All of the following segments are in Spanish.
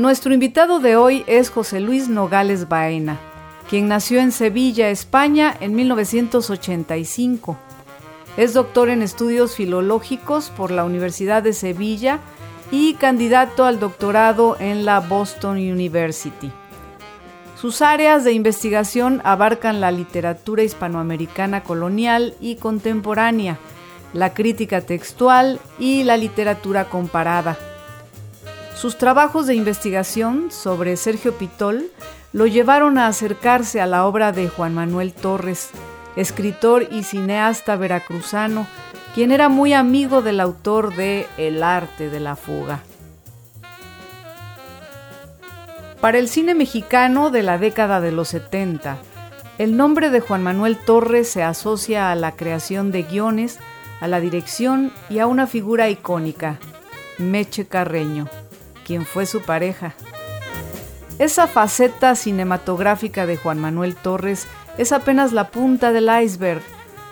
Nuestro invitado de hoy es José Luis Nogales Baena, quien nació en Sevilla, España, en 1985. Es doctor en estudios filológicos por la Universidad de Sevilla y candidato al doctorado en la Boston University. Sus áreas de investigación abarcan la literatura hispanoamericana colonial y contemporánea, la crítica textual y la literatura comparada. Sus trabajos de investigación sobre Sergio Pitol lo llevaron a acercarse a la obra de Juan Manuel Torres, escritor y cineasta veracruzano, quien era muy amigo del autor de El arte de la fuga. Para el cine mexicano de la década de los 70, el nombre de Juan Manuel Torres se asocia a la creación de guiones, a la dirección y a una figura icónica, Meche Carreño quien fue su pareja. Esa faceta cinematográfica de Juan Manuel Torres es apenas la punta del iceberg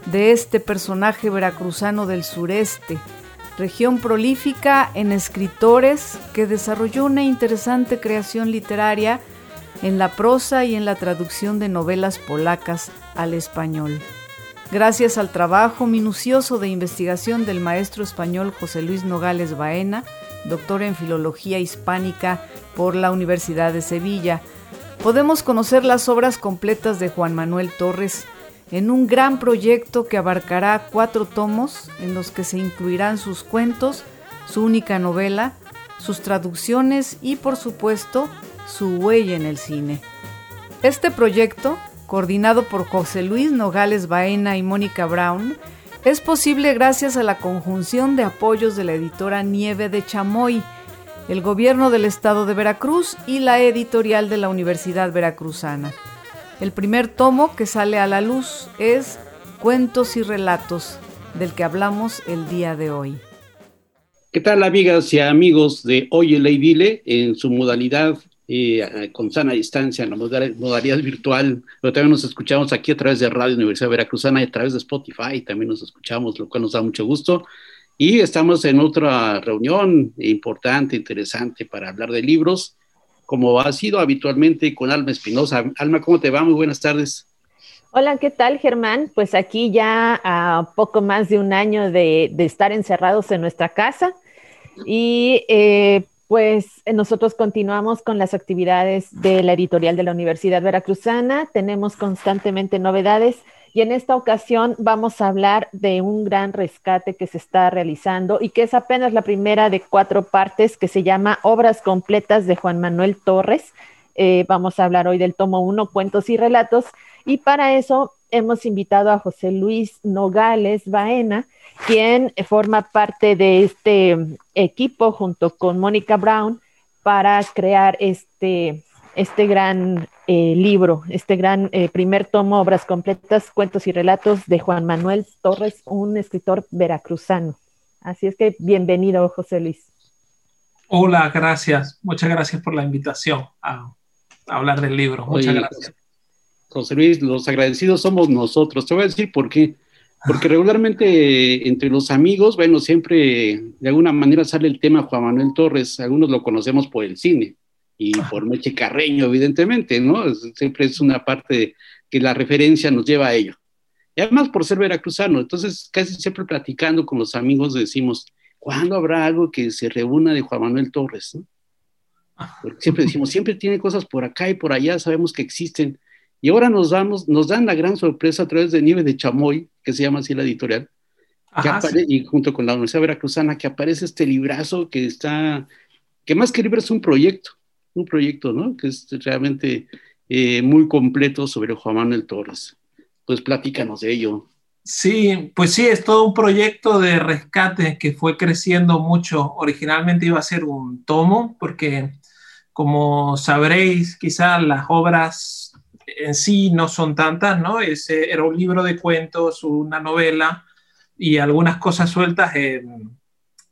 de este personaje veracruzano del sureste, región prolífica en escritores que desarrolló una interesante creación literaria en la prosa y en la traducción de novelas polacas al español. Gracias al trabajo minucioso de investigación del maestro español José Luis Nogales Baena, doctor en Filología Hispánica por la Universidad de Sevilla. Podemos conocer las obras completas de Juan Manuel Torres en un gran proyecto que abarcará cuatro tomos en los que se incluirán sus cuentos, su única novela, sus traducciones y por supuesto su huella en el cine. Este proyecto, coordinado por José Luis Nogales Baena y Mónica Brown, es posible gracias a la conjunción de apoyos de la editora Nieve de Chamoy, el gobierno del estado de Veracruz y la editorial de la Universidad Veracruzana. El primer tomo que sale a la luz es Cuentos y Relatos, del que hablamos el día de hoy. ¿Qué tal amigas y amigos de Oye Dile en su modalidad eh, con sana distancia en la modalidad virtual, pero también nos escuchamos aquí a través de Radio Universidad Veracruzana y a través de Spotify, también nos escuchamos, lo cual nos da mucho gusto. Y estamos en otra reunión importante, interesante para hablar de libros, como ha sido habitualmente con Alma Espinosa. Alma, ¿cómo te va? Muy buenas tardes. Hola, ¿qué tal, Germán? Pues aquí ya a poco más de un año de, de estar encerrados en nuestra casa y eh, pues eh, nosotros continuamos con las actividades de la editorial de la Universidad Veracruzana, tenemos constantemente novedades y en esta ocasión vamos a hablar de un gran rescate que se está realizando y que es apenas la primera de cuatro partes que se llama Obras Completas de Juan Manuel Torres. Eh, vamos a hablar hoy del tomo 1, Cuentos y Relatos, y para eso hemos invitado a José Luis Nogales Baena, quien forma parte de este equipo junto con Mónica Brown para crear este, este gran eh, libro, este gran eh, primer tomo, obras completas, cuentos y relatos de Juan Manuel Torres, un escritor veracruzano. Así es que bienvenido, José Luis. Hola, gracias. Muchas gracias por la invitación a, hablar del libro. Muchas gracias. José Luis, los agradecidos somos nosotros. Te voy a decir por qué. Porque regularmente entre los amigos, bueno, siempre de alguna manera sale el tema Juan Manuel Torres, algunos lo conocemos por el cine y por Meche Carreño, evidentemente, ¿no? Siempre es una parte que la referencia nos lleva a ello. Y además por ser veracruzano, entonces casi siempre platicando con los amigos decimos, ¿cuándo habrá algo que se reúna de Juan Manuel Torres? Porque siempre decimos, siempre tiene cosas por acá y por allá, sabemos que existen, y ahora nos, damos, nos dan la gran sorpresa a través de Nieve de Chamoy, que se llama así la editorial, y junto con la Universidad Veracruzana, que aparece este librazo que está, que más que libro es un proyecto, un proyecto, ¿no? Que es realmente eh, muy completo sobre Juan Manuel Torres. Pues platícanos de ello. Sí, pues sí, es todo un proyecto de rescate que fue creciendo mucho. Originalmente iba a ser un tomo, porque Como sabréis, quizás las obras en sí no son tantas, ¿no? Ese era un libro de cuentos, una novela y algunas cosas sueltas en,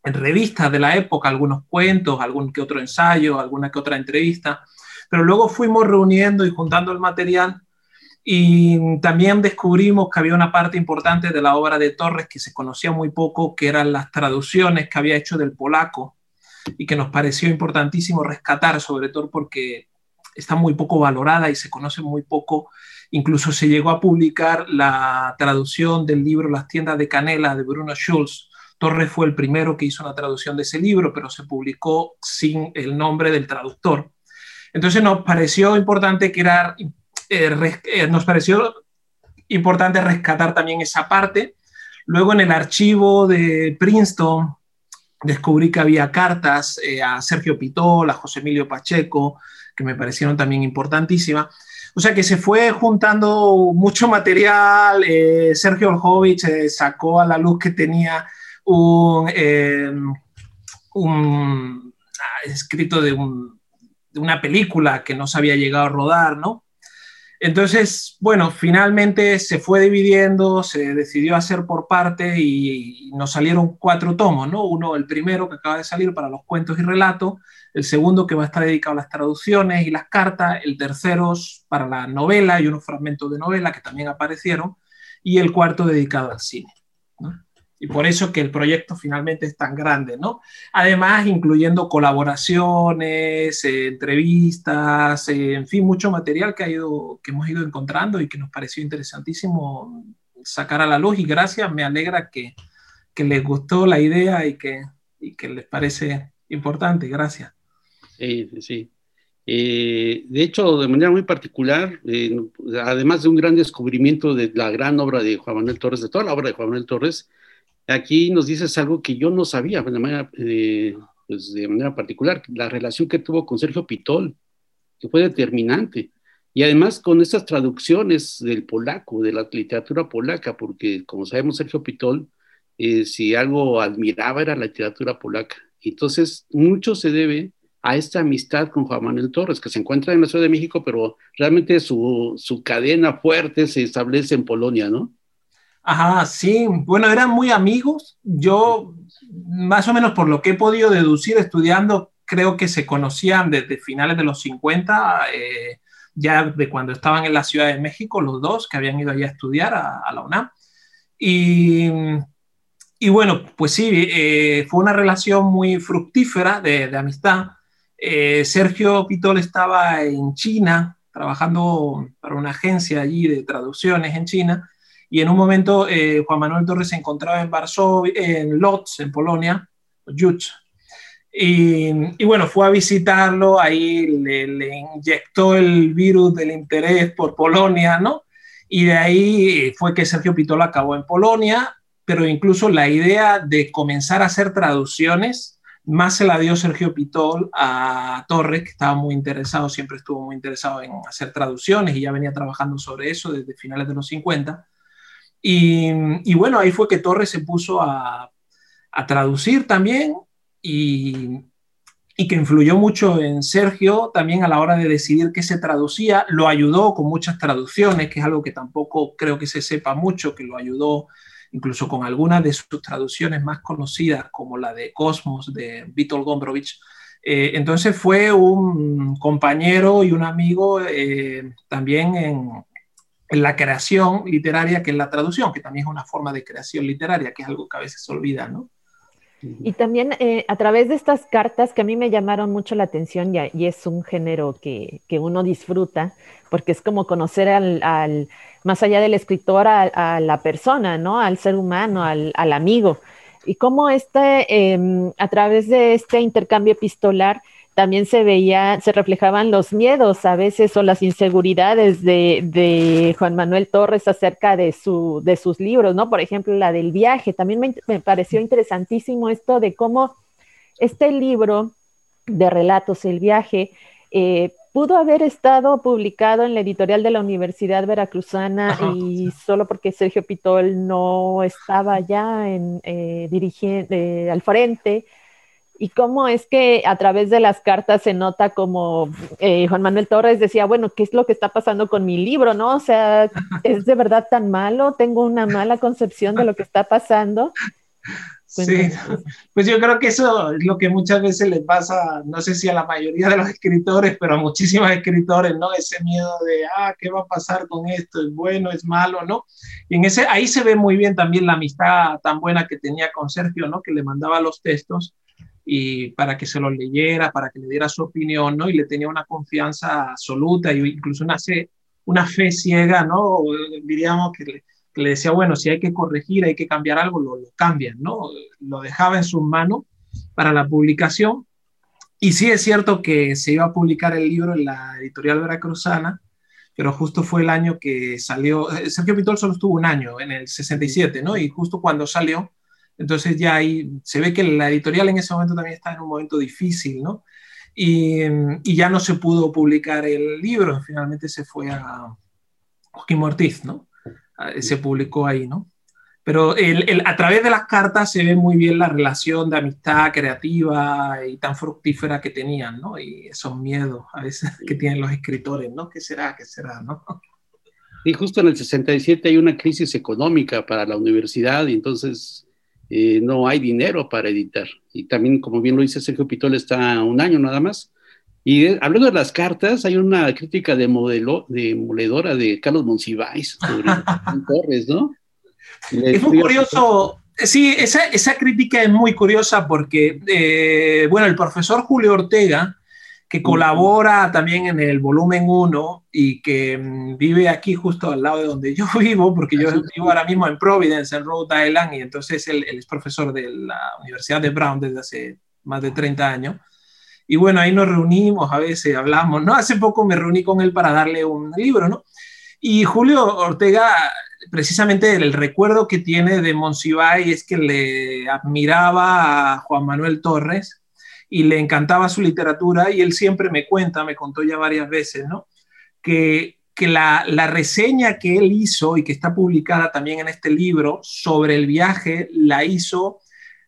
en revistas de la época, algunos cuentos, algún que otro ensayo, alguna que otra entrevista. Pero luego fuimos reuniendo y juntando el material y también descubrimos que había una parte importante de la obra de Torres que se conocía muy poco, que eran las traducciones que había hecho del polaco y que nos pareció importantísimo rescatar, sobre todo porque está muy poco valorada y se conoce muy poco. Incluso se llegó a publicar la traducción del libro Las tiendas de canela de Bruno Schulz. Torres fue el primero que hizo una traducción de ese libro, pero se publicó sin el nombre del traductor. Entonces nos pareció importante que eh, eh, nos pareció importante rescatar también esa parte. Luego en el archivo de Princeton descubrí que había cartas eh, a Sergio Pitol, a José Emilio Pacheco, que me parecieron también importantísimas. O sea que se fue juntando mucho material. Sergio Orjovich sacó a la luz que tenía un, un ah, escrito de, de, una película que no se había llegado a rodar, ¿no? Entonces, bueno, finalmente se fue dividiendo, se decidió hacer por parte y, nos salieron cuatro tomos, ¿no? Uno, el primero que acaba de salir para los cuentos y relatos, el segundo que va a estar dedicado a las traducciones y las cartas, el tercero para la novela y unos fragmentos de novela que también aparecieron, y el cuarto dedicado al cine. ¿no? Y por eso que el proyecto finalmente es tan grande, ¿no? Además, incluyendo colaboraciones, eh, entrevistas, eh, en fin, mucho material que, ha ido, que hemos ido encontrando y que nos pareció interesantísimo sacar a la luz y gracias, me alegra que, que les gustó la idea y que, y que les parece importante, gracias. Sí, sí. Eh, de hecho, de manera muy particular, además de un gran descubrimiento de la gran obra de Juan Manuel Torres, de toda la obra de Juan Manuel Torres, aquí nos dices algo que yo no sabía de manera, eh, pues de manera particular, la relación que tuvo con Sergio Pitol, que fue determinante. Y además con estas traducciones del polaco, de la literatura polaca, porque como sabemos Sergio Pitol, eh, si algo admiraba era la literatura polaca. Entonces, mucho se debe a esta amistad con Juan Manuel Torres, que se encuentra en la Ciudad de México, pero realmente su, su cadena fuerte se establece en Polonia, ¿no? Ajá, sí. Bueno, eran muy amigos. Yo, más o menos por lo que he podido deducir estudiando, creo que se conocían desde finales de los 50, eh, ya de cuando estaban en la Ciudad de México, los dos que habían ido allá a estudiar a, la UNAM. Y, y, bueno, pues sí, eh, fue una relación muy fructífera de, de amistad. Eh, Sergio Pitol estaba en China, trabajando para una agencia allí de traducciones en China y en un momento eh, Juan Manuel Torres se encontraba en Varsovia, en Lodz, en Polonia, Jutz. Y, y, bueno, fue a visitarlo, ahí le, le, inyectó el virus del interés por Polonia, ¿no? Y de ahí fue que Sergio Pitola acabó en Polonia, pero incluso la idea de comenzar a hacer traducciones, más se la dio Sergio Pitol a Torres, que estaba muy interesado, siempre estuvo muy interesado en hacer traducciones y ya venía trabajando sobre eso desde finales de los 50. Y, bueno, ahí fue que Torres se puso a, traducir también y, que influyó mucho en Sergio también a la hora de decidir qué se traducía. Lo ayudó con muchas traducciones, que es algo que tampoco creo que se sepa mucho, que lo ayudó incluso con algunas de sus traducciones más conocidas, como la de Cosmos de Vítor Gombrowicz. Eh, entonces fue un compañero y un amigo eh, también en, en la creación literaria que en la traducción, que también es una forma de creación literaria, que es algo que a veces se olvida, ¿no? Y también eh, a través de estas cartas que a mí me llamaron mucho la atención y, y es un género que, que, uno disfruta, porque es como conocer al, al más allá del escritor, a, a, la persona, ¿no? Al ser humano, al, al amigo. Y cómo este, eh, a través de este intercambio epistolar, también se veía, se reflejaban los miedos a veces o las inseguridades de, Juan Manuel Torres acerca de, su, de sus libros, ¿no? Por ejemplo, la del viaje. También me, pareció interesantísimo esto de cómo este libro de relatos, El viaje, eh, pudo haber estado publicado en la editorial de la Universidad Veracruzana y solo porque Sergio Pitol no estaba ya en, eh, dirigiendo, eh, al frente, y cómo es que a través de las cartas se nota como eh, Juan Manuel Torres decía, bueno, ¿qué es lo que está pasando con mi libro? ¿No? O sea, ¿es de verdad tan malo? ¿Tengo una mala concepción de lo que está pasando? Sí, pues yo creo que eso es lo que muchas veces le pasa, no sé si a la mayoría de los escritores, pero a muchísimos escritores, ¿no? Ese miedo de, ah, ¿qué va a pasar con esto? ¿Es bueno, es malo, no? Y en ese, ahí se ve muy bien también la amistad tan buena que tenía con Sergio, ¿no? Que le mandaba los textos y para que se los leyera, para que le diera su opinión, ¿no? Y le tenía una confianza absoluta y incluso una fe, una fe ciega, ¿no? Diríamos que le, le decía, bueno, si hay que corregir, hay que cambiar algo, lo, lo cambian, ¿no? Lo dejaba en sus manos para la publicación. Y sí es cierto que se iba a publicar el libro en la editorial veracruzana, pero justo fue el año que salió, eh, Sergio Pitol solo estuvo un año, en el 67, ¿no? Y justo cuando salió, entonces ya ahí se ve que la editorial en ese momento también está en un momento difícil, ¿no? Y, y ya no se pudo publicar el libro, finalmente se fue a Joaquín Ortiz, ¿no? se publicó ahí, ¿no? Pero el, a través de las cartas se ve muy bien la relación de amistad creativa y tan fructífera que tenían, ¿no? Y esos miedos a veces que tienen los escritores, ¿no? ¿Qué será? ¿Qué será? ¿no? Y justo en el 67 hay una crisis económica para la universidad y entonces eh, no hay dinero para editar. Y también, como bien lo dice Sergio Pitol, está un año nada más. Y hablando de las cartas, hay una crítica de modelo, de moledora de Carlos Monsiváis sobre Torres, ¿no? es muy curioso, sí, esa, esa, crítica es muy curiosa porque, eh, bueno, el profesor Julio Ortega, que colabora también en el volumen 1 y que mm, vive aquí justo al lado de donde yo vivo, porque yo vivo ahora mismo en Providence, en Rhode Island, y entonces él, él es profesor de la Universidad de Brown desde hace más de 30 años. Y bueno, ahí nos reunimos, a veces hablamos, ¿no? Hace poco me reuní con él para darle un libro, ¿no? Y Julio Ortega, precisamente el recuerdo que tiene de Monsiváis es que le admiraba a Juan Manuel Torres y le encantaba su literatura y él siempre me cuenta, me contó ya varias veces, ¿no? Que, que la, la reseña que él hizo y que está publicada también en este libro sobre el viaje, la hizo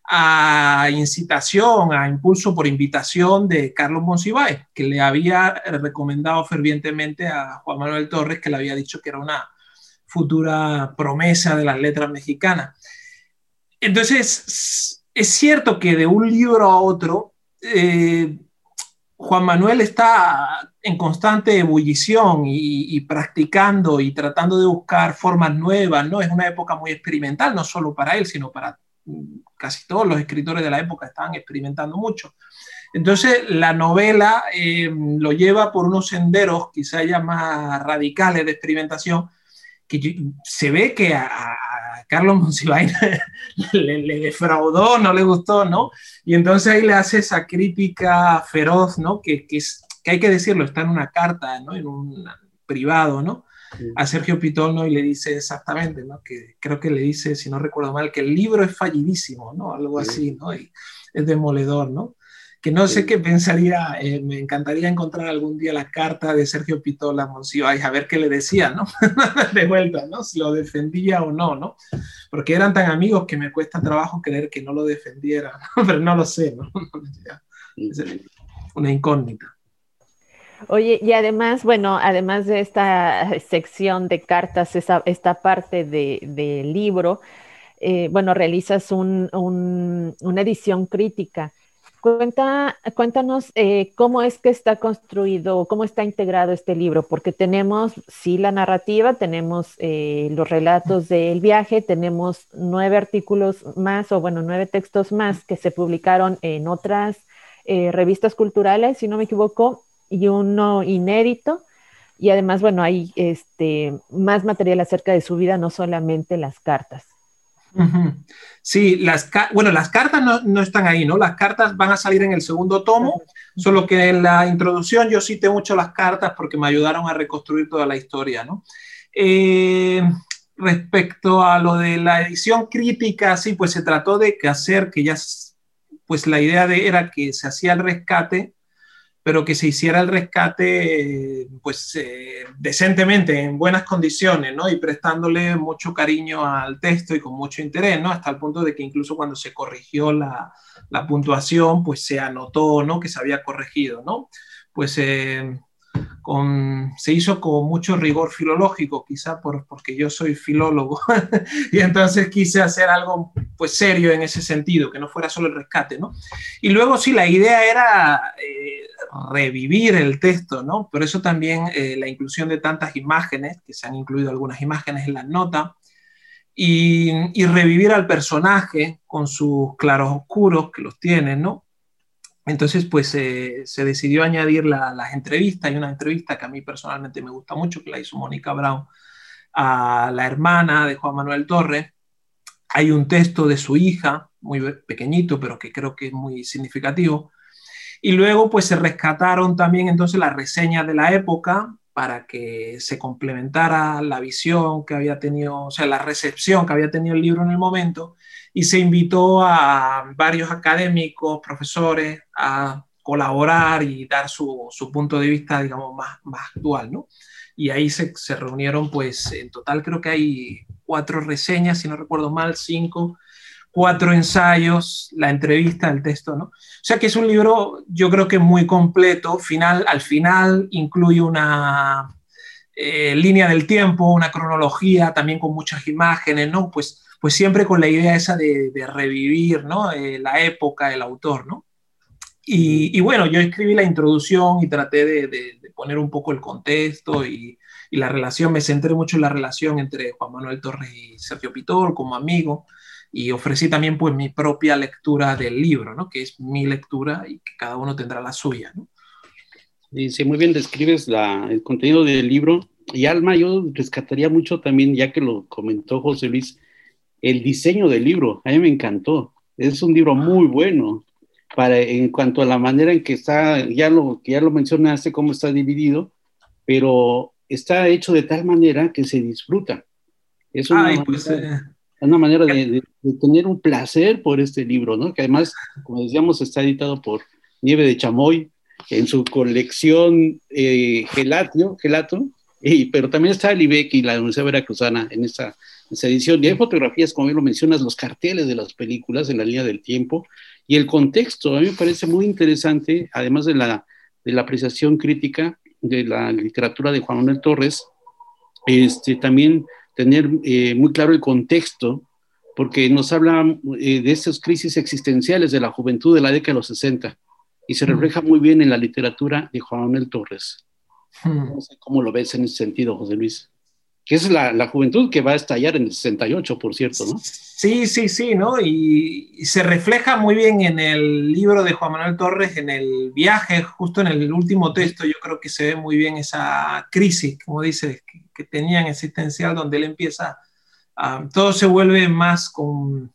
a incitación, a impulso por invitación de Carlos Monsiváis, que le había recomendado fervientemente a Juan Manuel Torres, que le había dicho que era una futura promesa de las letras mexicanas. Entonces, es cierto que de un libro a otro, eh, Juan Manuel está en constante ebullición y, practicando y tratando de buscar formas nuevas, ¿no? Es una época muy experimental, no solo para él, sino para casi todos los escritores de la época estaban experimentando mucho. Entonces, la novela eh, lo lleva por unos senderos quizá ya más radicales de experimentación, que se ve que a, Carlos Monsiváis le, le, defraudó, no le gustó, ¿no? Y entonces ahí le hace esa crítica feroz, ¿no? Que, que, es, que hay que decirlo, está en una carta, ¿no? En un privado, ¿no? a Sergio Pitolno y le dice exactamente, ¿no? que creo que le dice, si no recuerdo mal, que el libro es fallidísimo, ¿no? algo así, ¿no? y es demoledor, ¿no? Que no sé qué pensaría, eh, me encantaría encontrar algún día la carta de Sergio Pitola Monsiváis, a ver qué le decía, ¿no? de vuelta, ¿no? Si lo defendía o no, ¿no? Porque eran tan amigos que me cuesta trabajo creer que no lo defendiera, pero no lo sé, ¿no? es una incógnita. Oye, y además, bueno, además de esta sección de cartas, esa, esta parte del de libro, eh, bueno, realizas un, un, una edición crítica. Cuenta, cuéntanos eh, cómo es que está construido, cómo está integrado este libro, porque tenemos, sí, la narrativa, tenemos eh, los relatos del viaje, tenemos nueve artículos más, o bueno, nueve textos más que se publicaron en otras revistas culturales, si no me equivoco, y uno inédito. Y además, bueno, hay este, más material acerca de su vida, no solamente las cartas. Sí, las, bueno, las cartas no, no, están ahí, ¿no? Las cartas van a salir en el segundo tomo, solo que en la introducción yo cité mucho las cartas porque me ayudaron a reconstruir toda la historia, ¿no? Eh, respecto a lo de la edición crítica, sí, pues se trató de que hacer que ya, pues la idea de, era que se hacía el rescate pero que se hiciera el rescate pues eh, decentemente, en buenas condiciones, ¿no? Y prestándole mucho cariño al texto y con mucho interés, ¿no? Hasta el punto de que incluso cuando se corrigió la, la puntuación, pues se anotó, ¿no? Que se había corregido, ¿no? Pues eh, se hizo con mucho rigor filológico, quizá por, porque yo soy filólogo, y entonces quise hacer algo pues serio en ese sentido, que no fuera solo el rescate, ¿no? Y luego sí, la idea era eh, revivir el texto, ¿no? Por eso también eh, la inclusión de tantas imágenes, que se han incluido algunas imágenes en la nota, y, y revivir al personaje con sus claros oscuros, que los tiene, ¿no? Entonces, pues eh, se decidió añadir las entrevistas. Hay una entrevista que a mí personalmente me gusta mucho, que la hizo Mónica Brown a la hermana de Juan Manuel Torres. Hay un texto de su hija, muy pequeñito, pero que creo que es muy significativo. Y luego, pues se rescataron también entonces las reseñas de la época para que se complementara la visión que había tenido, o sea, la recepción que había tenido el libro en el momento y se invitó a varios académicos, profesores, a colaborar y dar su, su punto de vista, digamos, más, más actual, ¿no? Y ahí se, se, reunieron, pues, en total creo que hay cuatro reseñas, si no recuerdo mal, cinco, cuatro ensayos, la entrevista, el texto, ¿no? O sea que es un libro, yo creo que muy completo, final, al final incluye una eh, línea del tiempo, una cronología, también con muchas imágenes, ¿no? Pues pues siempre con la idea esa de, revivir ¿no? Eh, la época, el autor, ¿no? Y, bueno, yo escribí la introducción y traté de, poner un poco el contexto y, la relación, me centré mucho en la relación entre Juan Manuel Torres y Sergio Pitol como amigo y ofrecí también pues mi propia lectura del libro, ¿no? Que es mi lectura y que cada uno tendrá la suya, ¿no? Muy bien describes la, el contenido del libro. Y Alma, yo rescataría mucho también, ya que lo comentó José Luis, el diseño del libro, a mí me encantó. Es un libro muy bueno para, en cuanto a la manera en que está, ya lo, ya lo mencionaste, cómo está dividido, pero está hecho de tal manera que se disfruta. Es una, pues, manera, eh, una manera de, tener un placer por este libro, ¿no? Que además, como decíamos, está editado por Nieve de Chamoy en su colección eh, Gelatio, Gelato, y, pero también está el IBEC y la Universidad Veracruzana en esta esa edición. Y hay fotografías, como bien lo mencionas, los carteles de las películas en la línea del tiempo y el contexto. A mí me parece muy interesante, además de la, de la apreciación crítica de la literatura de Juan Manuel Torres, este, también tener eh, muy claro el contexto, porque nos habla eh, de estas crisis existenciales de la juventud de la década de los 60 y se refleja muy bien en la literatura de Juan Manuel Torres. No sé cómo lo ves en ese sentido, José Luis que es la, juventud que va a estallar en el 68, por cierto, ¿no? Sí, sí, sí, ¿no? Y, se refleja muy bien en el libro de Juan Manuel Torres, en el viaje, justo en el último texto, yo creo que se ve muy bien esa crisis, como dice, que, que tenían existencial, donde él empieza, todo se vuelve más con,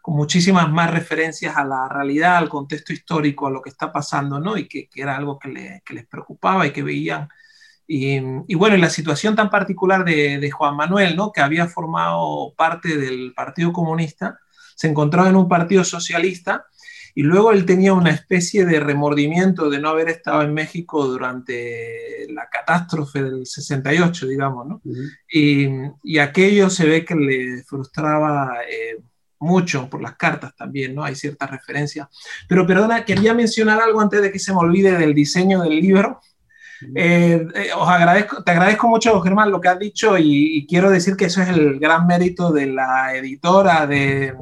con, muchísimas más referencias a la realidad, al contexto histórico, a lo que está pasando, ¿no? Y que, que era algo que, le, que les preocupaba y que veían y, bueno, en la situación tan particular de, Juan Manuel, ¿no? que había formado parte del Partido Comunista, se encontraba en un partido socialista y luego él tenía una especie de remordimiento de no haber estado en México durante la catástrofe del 68, digamos, ¿no? y, aquello se ve que le frustraba eh, mucho por las cartas también, ¿no? Hay ciertas referencias. Pero perdona, quería mencionar algo antes de que se me olvide del diseño del libro. Eh, eh, os agradezco, te agradezco mucho, Germán, lo que has dicho y, quiero decir que eso es el gran mérito de la editora de,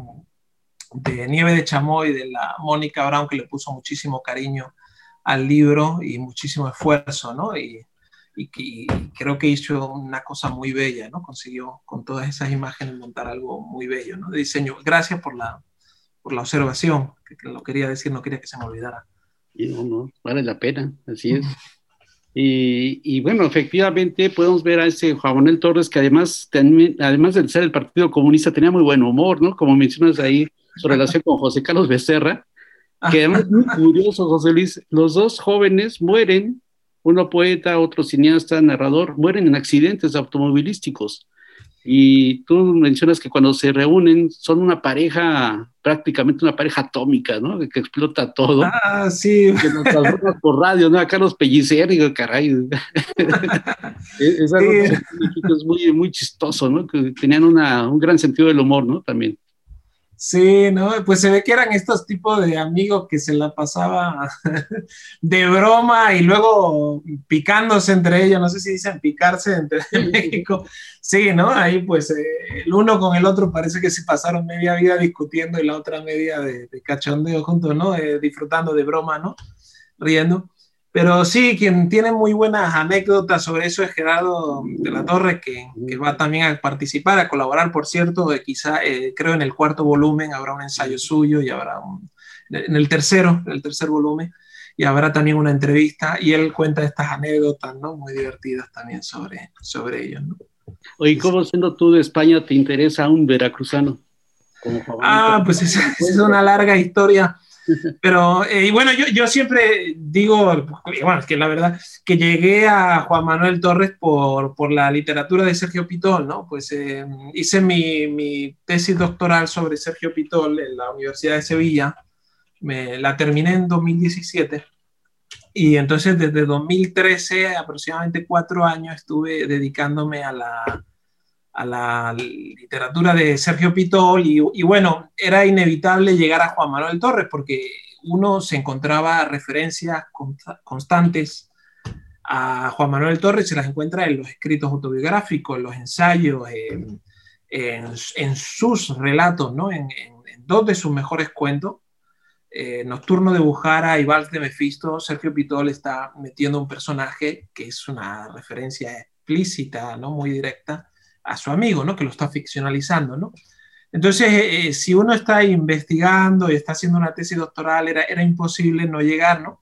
de Nieve de Chamoy, de la Mónica Brown, que le puso muchísimo cariño al libro y muchísimo esfuerzo, ¿no? Y, y, creo que hizo una cosa muy bella, ¿no? Consiguió con todas esas imágenes montar algo muy bello, ¿no? De diseño. Gracias por la, por la observación, que, que lo quería decir, no quería que se me olvidara. no, no, vale la pena, así es. Y, bueno, efectivamente podemos ver a ese Juan Manuel Torres que además, además de ser el Partido Comunista tenía muy buen humor, ¿no? Como mencionas ahí, su relación con José Carlos Becerra, que además es muy curioso, José Luis, los dos jóvenes mueren, uno poeta, otro cineasta, narrador, mueren en accidentes automovilísticos. Y tú mencionas que cuando se reúnen son una pareja, prácticamente una pareja atómica, ¿no? Que explota todo. Ah, sí. Que nos transforma por radio, ¿no? Acá los pellicer, digo, caray. es, algo que es muy, muy chistoso, ¿no? Que tenían una, un gran sentido del humor, ¿no? También. Sí, ¿no? Pues se ve que eran estos tipos de amigos que se la pasaba de broma y luego picándose entre ellos, no sé si dicen picarse entre México. Sí, ¿no? Ahí pues eh, el uno con el otro parece que se pasaron media vida discutiendo y la otra media de, cachondeo juntos, ¿no? Eh, disfrutando de broma, ¿no? Riendo. Pero sí, quien tiene muy buenas anécdotas sobre eso es Gerardo de la Torre, que, va también a participar, a colaborar, por cierto, quizá eh, creo en el cuarto volumen habrá un ensayo suyo y habrá un, en el tercero, en el tercer volumen, y habrá también una entrevista y él cuenta estas anécdotas, ¿no? Muy divertidas también sobre, sobre ellos, ¿no? Oye, ¿cómo siendo tú de España te interesa un veracruzano? ah, pues esa es una larga historia. Pero, eh, y bueno, yo, yo, siempre digo, bueno, es que la verdad, que llegué a Juan Manuel Torres por, por la literatura de Sergio Pitol, ¿no? Pues eh, hice mi, mi, tesis doctoral sobre Sergio Pitol en la Universidad de Sevilla, me, la terminé en 2017. Y entonces desde 2013, aproximadamente cuatro años, estuve dedicándome a la, a la literatura de Sergio Pitol y, bueno, era inevitable llegar a Juan Manuel Torres porque uno se encontraba referencias constantes a Juan Manuel Torres, se las encuentra en los escritos autobiográficos, en los ensayos, en, en, sus relatos, ¿no? En, dos de sus mejores cuentos, eh, Nocturno de Bujara y Vals de Mefisto, Sergio Pitol está metiendo un personaje que es una referencia explícita, ¿no? Muy directa a su amigo, ¿no? Que lo está ficcionalizando, ¿no? Entonces, eh, eh, si uno está investigando y está haciendo una tesis doctoral, era, era imposible no llegar, ¿no?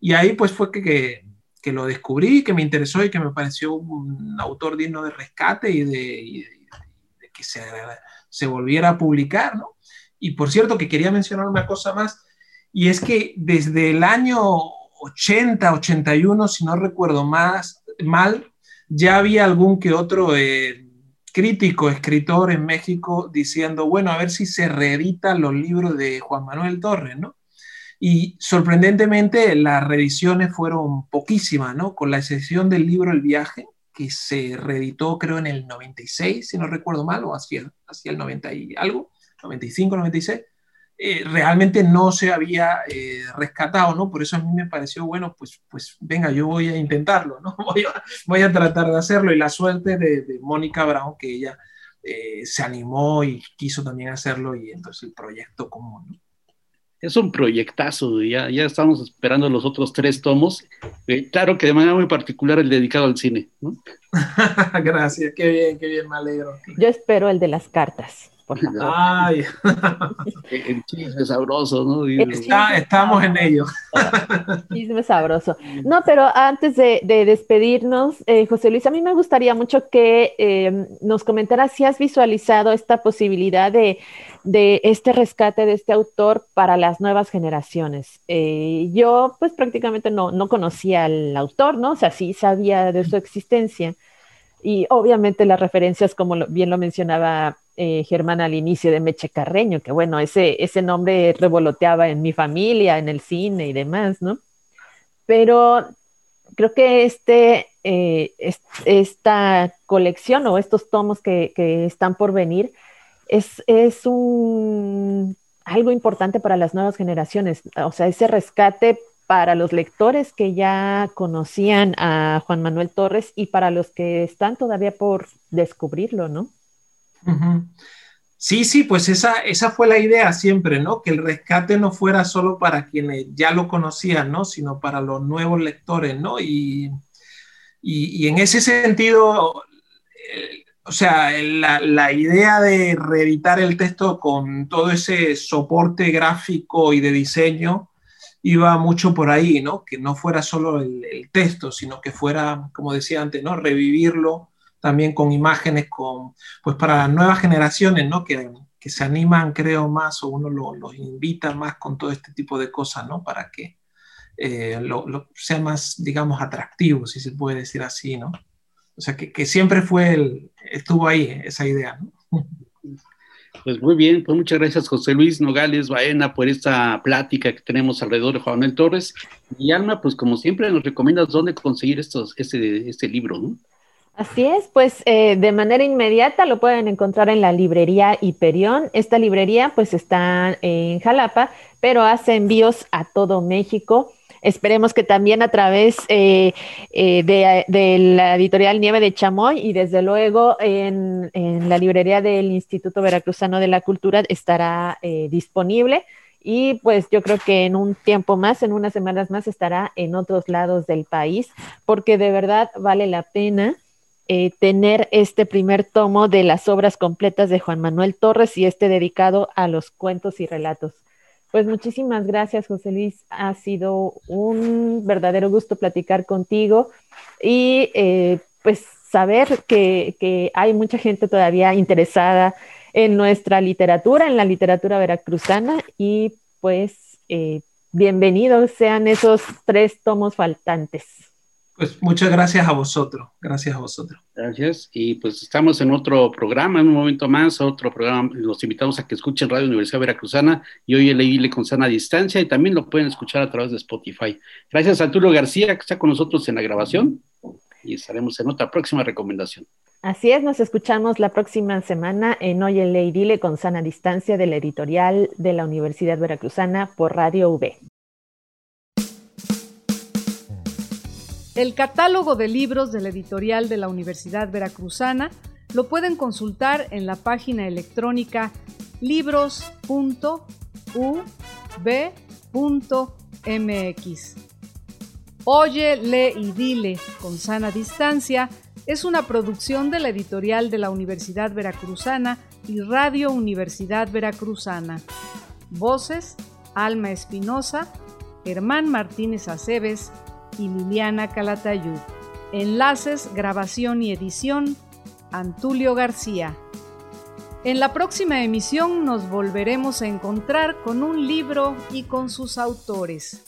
Y ahí pues fue que, que, lo descubrí, que me interesó y que me pareció un autor digno de rescate y de, que se, se, volviera a publicar, ¿no? Y por cierto, que quería mencionar una cosa más, y es que desde el año 80, 81, si no recuerdo más, mal, ya había algún que otro... Eh, crítico, escritor en México, diciendo, bueno, a ver si se reeditan los libros de Juan Manuel Torres, ¿no? Y sorprendentemente las reediciones fueron poquísimas, ¿no? Con la excepción del libro El viaje, que se reeditó creo en el 96, si no recuerdo mal, o hacia, hacia el 90 y algo, 95, 96. Eh, realmente no se había eh, rescatado, ¿no? Por eso a mí me pareció, bueno, pues, pues venga, yo voy a intentarlo, ¿no? Voy a, voy a tratar de hacerlo. Y la suerte de, Mónica Brown, que ella eh, se animó y quiso también hacerlo, y entonces el proyecto común, ¿no? Es un proyectazo, ya, ya estamos esperando los otros tres tomos. claro que de manera muy particular el dedicado al cine, ¿no? Gracias, qué bien, qué bien, me alegro. Yo espero el de las cartas. Ay. el chisme sabroso, ¿no? estamos en ello. Chisme sabroso. No, pero antes de, despedirnos, eh, José Luis, a mí me gustaría mucho que eh, nos comentaras si has visualizado esta posibilidad de, este rescate de este autor para las nuevas generaciones. Eh, yo, pues prácticamente no, no conocía al autor, ¿no? O sea, sí sabía de su existencia. Y obviamente las referencias, como bien lo mencionaba eh, Germán al inicio de Meche Carreño, que bueno, ese, ese nombre revoloteaba en mi familia, en el cine y demás, ¿no? Pero creo que este, eh, esta colección o estos tomos que, están por venir es, es un, algo importante para las nuevas generaciones, o sea, ese rescate para los lectores que ya conocían a Juan Manuel Torres y para los que están todavía por descubrirlo, ¿no? Sí, sí, pues esa, esa fue la idea siempre, ¿no? Que el rescate no fuera solo para quienes ya lo conocían, ¿no? Sino para los nuevos lectores, ¿no? Y, y, en ese sentido, o sea, la, la, idea de reeditar el texto con todo ese soporte gráfico y de diseño iba mucho por ahí, ¿no? Que no fuera solo el, el texto, sino que fuera, como decía antes, ¿no? Revivirlo también con imágenes, con, pues para las nuevas generaciones, ¿no? Que, que se animan, creo, más o uno los invita más con todo este tipo de cosas, ¿no? Para que eh, lo, sea más, digamos, atractivo, si se puede decir así, ¿no? O sea, que, que siempre fue, el, estuvo ahí esa idea, ¿no? Pues muy bien, pues muchas gracias José Luis Nogales Baena por esta plática que tenemos alrededor de Juan Manuel Torres. Y Alma, pues como siempre nos recomiendas dónde conseguir estos, este, este libro, ¿no? Así es, pues eh, de manera inmediata lo pueden encontrar en la librería Hiperión. Esta librería pues está en Jalapa, pero hace envíos a todo México. Esperemos que también a través eh, eh, de, la editorial Nieve de Chamoy y desde luego en, la librería del Instituto Veracruzano de la Cultura estará disponible y pues yo creo que en un tiempo más, en unas semanas más, estará en otros lados del país porque de verdad vale la pena eh, tener este primer tomo de las obras completas de Juan Manuel Torres y este dedicado a los cuentos y relatos. Pues muchísimas gracias, José Luis. Ha sido un verdadero gusto platicar contigo y eh, pues saber que, hay mucha gente todavía interesada en nuestra literatura, en la literatura veracruzana y pues eh, bienvenidos sean esos tres tomos faltantes. Pues muchas gracias a vosotros, gracias a vosotros. Gracias, y pues estamos en otro programa, en un momento más, otro programa, los invitamos a que escuchen Radio Universidad Veracruzana y hoy leíle con sana distancia y también lo pueden escuchar a través de Spotify. Gracias a Tulio García que está con nosotros en la grabación y estaremos en otra próxima recomendación. Así es, nos escuchamos la próxima semana en Hoy en Ley Dile con sana distancia de la editorial de la Universidad Veracruzana por Radio V. El catálogo de libros de la editorial de la Universidad Veracruzana lo pueden consultar en la página electrónica libros.ub.mx. Oye, lee y dile con sana distancia es una producción de la editorial de la Universidad Veracruzana y Radio Universidad Veracruzana. Voces: Alma Espinosa, Germán Martínez Aceves, y Liliana Calatayud. Enlaces, grabación y edición, Antulio García. En la próxima emisión nos volveremos a encontrar con un libro y con sus autores.